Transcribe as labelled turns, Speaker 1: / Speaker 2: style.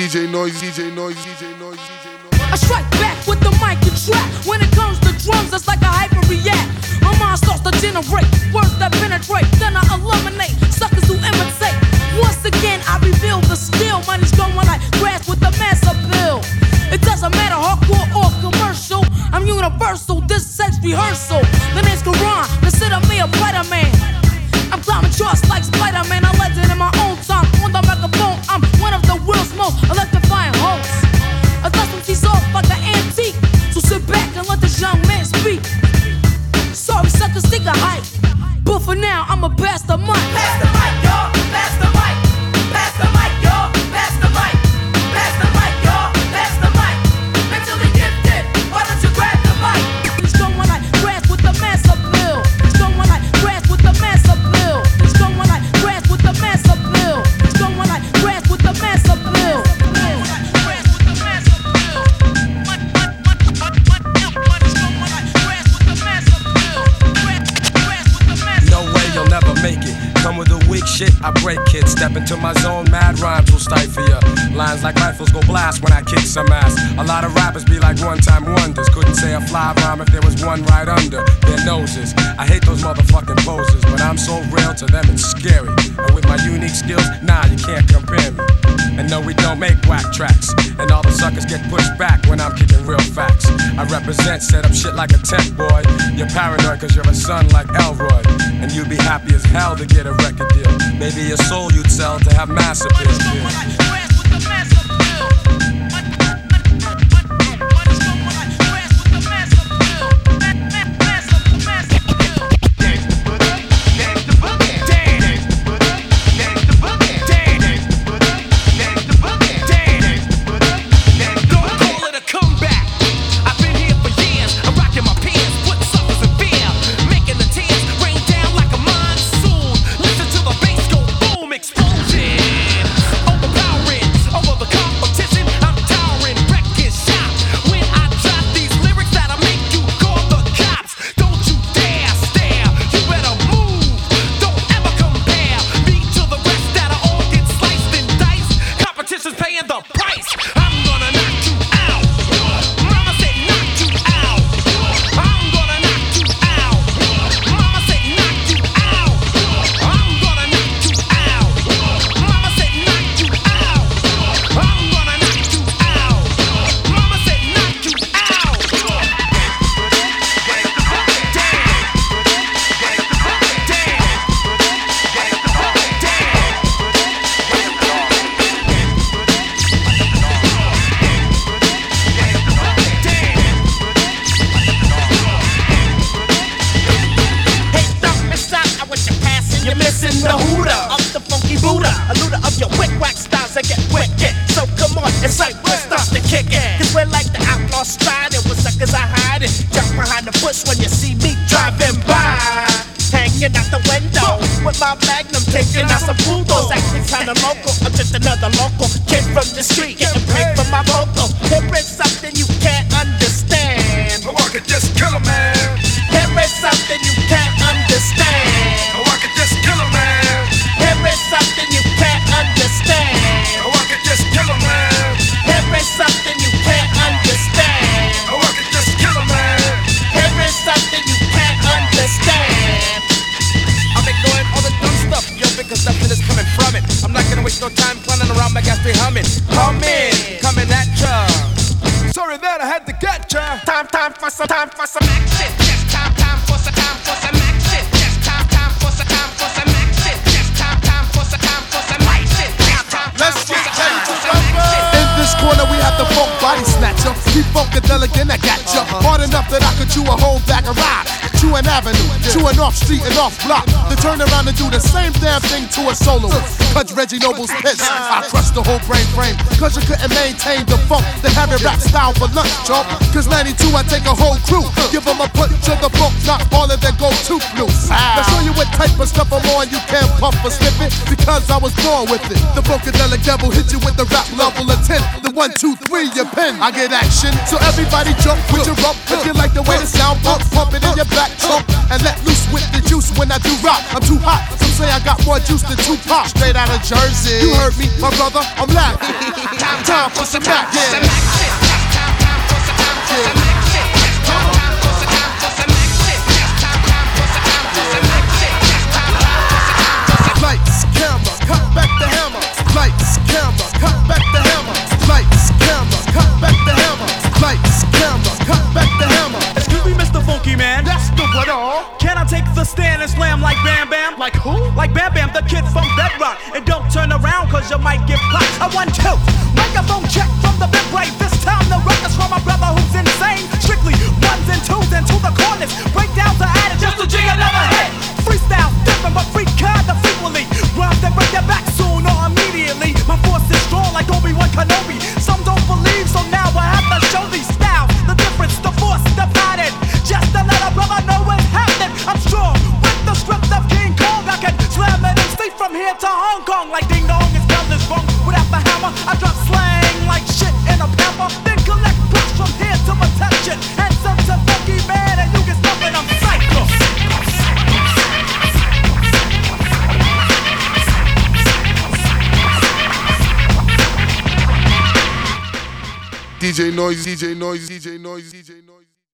Speaker 1: DJ Noise, DJ Noise, DJ Noise, DJ Noise.
Speaker 2: I strike back with the mic and trap. When it comes to drums, it's like a hyper react. My mind starts to generate words that penetrate. Then I eliminate suckers who imitate. Once again, I reveal the skill. Money's going like grass with the mass appeal. It doesn't matter hardcore or commercial. I'm universal. This sex rehearsal. Speak. Sorry, suckers think I hype. But for now, I'ma pass the mic.
Speaker 3: Pass the mic, y'all. Pass the mic.
Speaker 4: Shit, I break it. Step into my zone, mad rhymes will stifle ya. Lines like rifles go blast when I kick some ass. A lot of rappers be like one time wonders. Couldn't say a fly rhyme if there was one right under their noses. I hate those motherfucking poses, but I'm so real to them it's scary. And with my unique skills, nah, you can't compare me. And no, we don't make whack tracks. And all the suckers get pushed back when I'm kicking real facts. I represent, set up shit like a tech boy. You're paranoid cause you're a son like Elroy. And you'd be happy as hell to get a record deal. Maybe your soul you'd sell to have mass appeal.
Speaker 5: You're missing the hooter of the funky Buddha. A looter of your quick whack styles that get wicked. So come on, it's like we're start to kick it. Cause we're like the outlaw stride. And with suckers I hide it. Jump behind the bush when you see me driving by. Hanging out the window with my magnum, taking out some poodles. Acting kinda local. I'm just another local kid from the street, getting paid for my vocal. Here
Speaker 6: waste no time clowning around my gas straight humming. Humming, coming at ya. Sorry that I had to get ya.
Speaker 5: Time, time for some, time for some action. Yes, time, time for some, time for some action. Yes, time, time for some, time for some action. Yes, time, time for some, time for some action. Yes, time, time
Speaker 1: Let's get
Speaker 5: some,
Speaker 1: ready to
Speaker 5: for.
Speaker 1: In this corner, we have the funk body snatcher. Keep funkadelic and I got ya. Uh-huh. Hard enough that I could chew a whole bag of rock. Chew an avenue, to an off street and off block. To turn around and do the same damn thing to a soloist. Cause Reggie Noble's pissed. I crushed the whole brain frame. Cause you couldn't maintain the funk. The heavy rap style for lunch, chump. Cause 92, I take a whole crew. Give them a punch to the book, not all of their go to blues. Now show you what type of stuff I'm on. You can't puff or slip it because I was born with it. The Funkadelic devil hit you with the rap level of 10. The one, two, three, your pen. I get action. So everybody jump with your rump. If you like the way the sound bumps, pump it in your back trunk. And let loose with the juice when I do rock. I'm too hot. Some say I got more juice than Tupac. Straight out of Jersey. You heard me, my brother. I'm laughing. time, time time for some Mac. Yeah. Lights, camera, cut back the hammer. Lights, camera, cut back the hammer. Lights, camera, cut back the hammer. Lights, camera, cut back the hammer.
Speaker 7: Excuse me, Mr. Funky Man.
Speaker 1: That's the what all.
Speaker 7: Can I take the stand and slam like Bam Bam?
Speaker 1: Like who?
Speaker 7: Like Bam Bam, the kid from Bedrock. And don't turn around, cause you might get popped. I want two. Microphone check from the big right. This time the records from my brother who's insane. Strictly ones and twos and to the corners. Break down add it just to jig another hit. Freestyle, different but free kind of frequently. Rhymes that break their back soon or immediately. My force is strong like Obi-Wan Kenobi. Some here to Hong Kong. Like ding dong, wrong. Without the hammer, I drop slang like shit in a. Then collect from here to. Handsome to man, and you get.
Speaker 1: DJ Noise, DJ Noise, DJ Noise, DJ Noise.